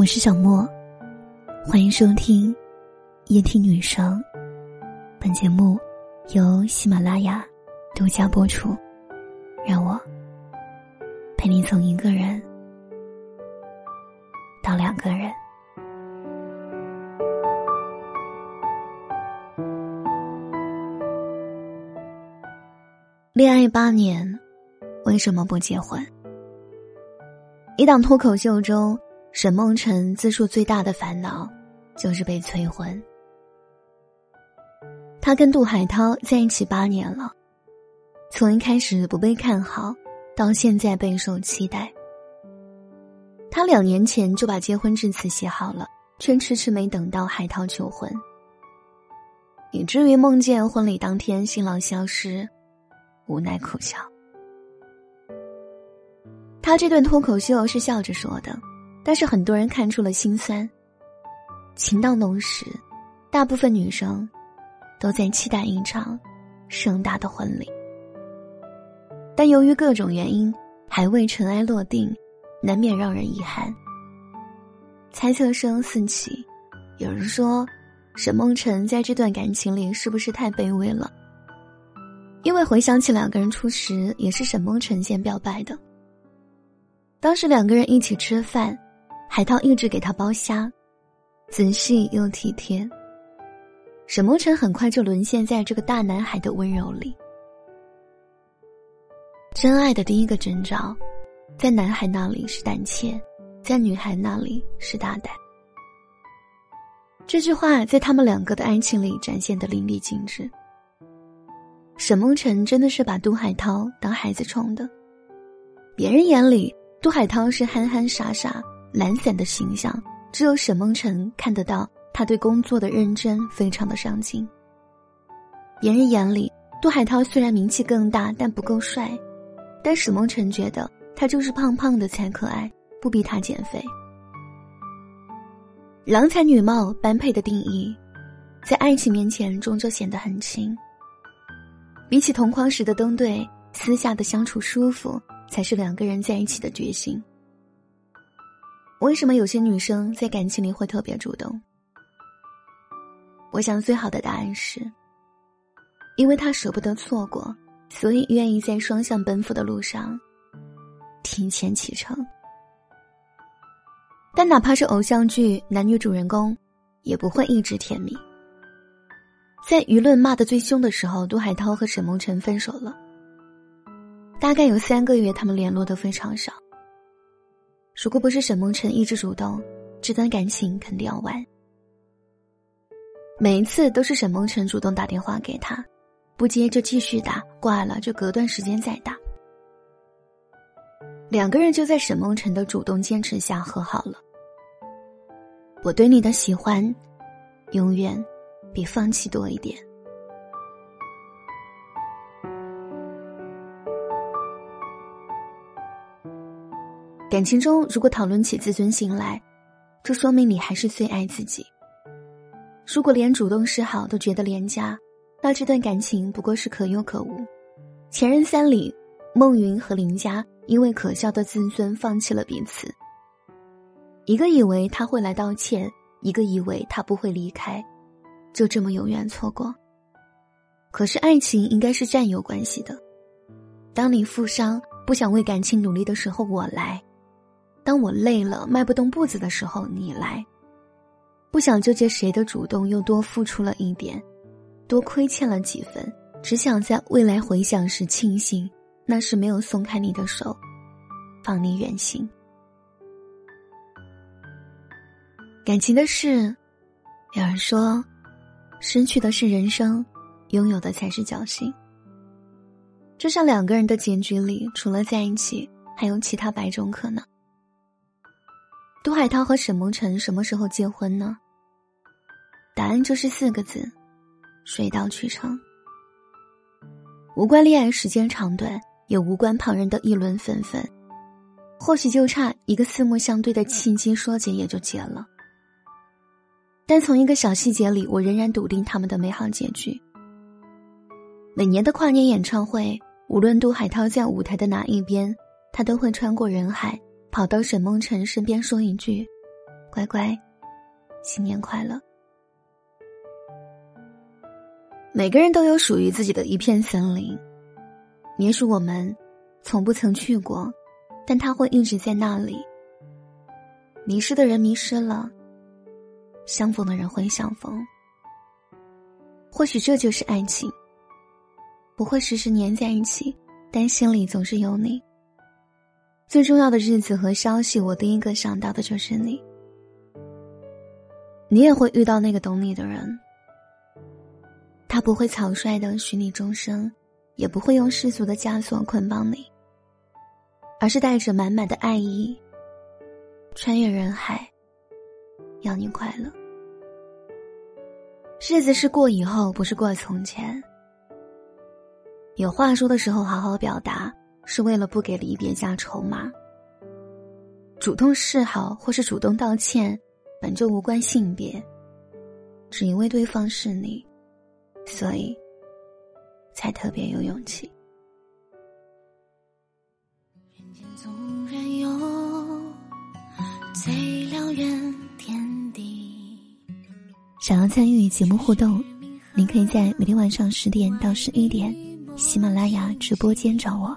我是小莫，欢迎收听夜听女生。本节目由喜马拉雅独家播出。让我陪你从一个人到两个人。恋爱八年，为什么不结婚？一档脱口秀中，沈梦辰自述最大的烦恼就是被催婚。他跟杜海涛在一起八年了，从一开始不被看好，到现在备受期待。他两年前就把结婚致辞写好了，却迟迟没等到海涛求婚，以至于梦见婚礼当天新郎消失。无奈苦笑。他这段脱口秀是笑着说的，但是很多人看出了心酸。情到浓时，大部分女生都在期待一场盛大的婚礼，但由于各种原因还未尘埃落定，难免让人遗憾。猜测声四起，有人说沈梦辰在这段感情里是不是太卑微了？因为回想起两个人初识，也是沈梦辰先表白的。当时两个人一起吃饭，海涛一直给他剥虾，仔细又体贴。沈梦辰很快就沦陷在这个大男孩的温柔里。真爱的第一个征兆，在男孩那里是胆怯，在女孩那里是大胆。这句话在他们两个的爱情里展现的淋漓尽致。沈梦辰真的是把杜海涛当孩子宠的，别人眼里杜海涛是憨憨傻傻、懒散的形象，只有沈梦辰看得到他对工作的认真，非常的上进。别人眼里杜海涛虽然名气更大，但不够帅，但沈梦辰觉得他就是胖胖的才可爱，不逼他减肥。郎才女貌般配的定义，在爱情面前终究显得很轻。比起同框时的登对，私下的相处舒服才是两个人在一起的决心。为什么有些女生在感情里会特别主动？我想最好的答案是，因为她舍不得错过，所以愿意在双向奔赴的路上提前启程。但哪怕是偶像剧男女主人公，也不会一直甜蜜。在舆论骂得最凶的时候，杜海涛和沈梦辰分手了。大概有三个月，他们联络的非常少。如果不是沈梦辰一直主动，这段感情肯定要完。每一次都是沈梦辰主动打电话给他，不接就继续打，挂了就隔段时间再打。两个人就在沈梦辰的主动坚持下和好了。我对你的喜欢，永远。比放弃多一点。感情中，如果讨论起自尊心来，这说明你还是最爱自己。如果连主动示好都觉得廉价，那这段感情不过是可有可无。前任三里，孟云和林佳因为可笑的自尊放弃了彼此。一个以为他会来道歉，一个以为他不会离开。就这么永远错过。可是爱情应该是占有关系的。当你负伤不想为感情努力的时候，我来；当我累了迈不动步子的时候，你来。不想纠结谁的主动又多付出了一点，多亏欠了几分，只想在未来回想时庆幸，那是没有松开你的手，放你远行。感情的事，有人说。失去的是人生，拥有的才是侥幸。就像两个人的结局里，除了在一起，还有其他百种可能。杜海涛和沈梦辰什么时候结婚呢？答案就是四个字：水到渠成。无关恋爱时间长短，也无关旁人的议论纷纷，或许就差一个四目相对的契机，说结也就结了。但从一个小细节里，我仍然笃定他们的美好结局。每年的跨年演唱会，无论杜海涛在舞台的哪一边，他都会穿过人海，跑到沈梦辰身边说一句：“乖乖，新年快乐。每个人都有属于自己的一片森林，也许我们从不曾去过，但它会一直在那里。迷失的人迷失了，相逢的人会相逢。或许这就是爱情，不会时时黏在一起，但心里总是有你。最重要的日子和消息，我第一个想到的就是你。你也会遇到那个懂你的人，他不会草率的许你终生，也不会用世俗的枷锁捆绑你，而是带着满满的爱意，穿越人海，要你快乐。日子是过以后，不是过从前。有话说的时候，好好表达，是为了不给离别加筹码。主动示好或是主动道歉，本就无关性别。只因为对方是你，所以才特别有勇气。人间总然有最辽远天地。想要参与节目互动，您可以在每天晚上十点到十一点，喜马拉雅直播间找我。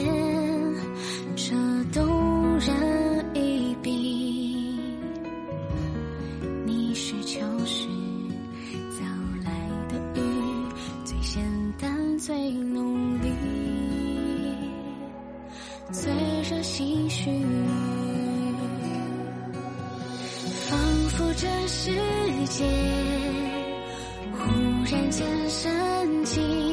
最热心绪，仿佛这世界忽然间深静，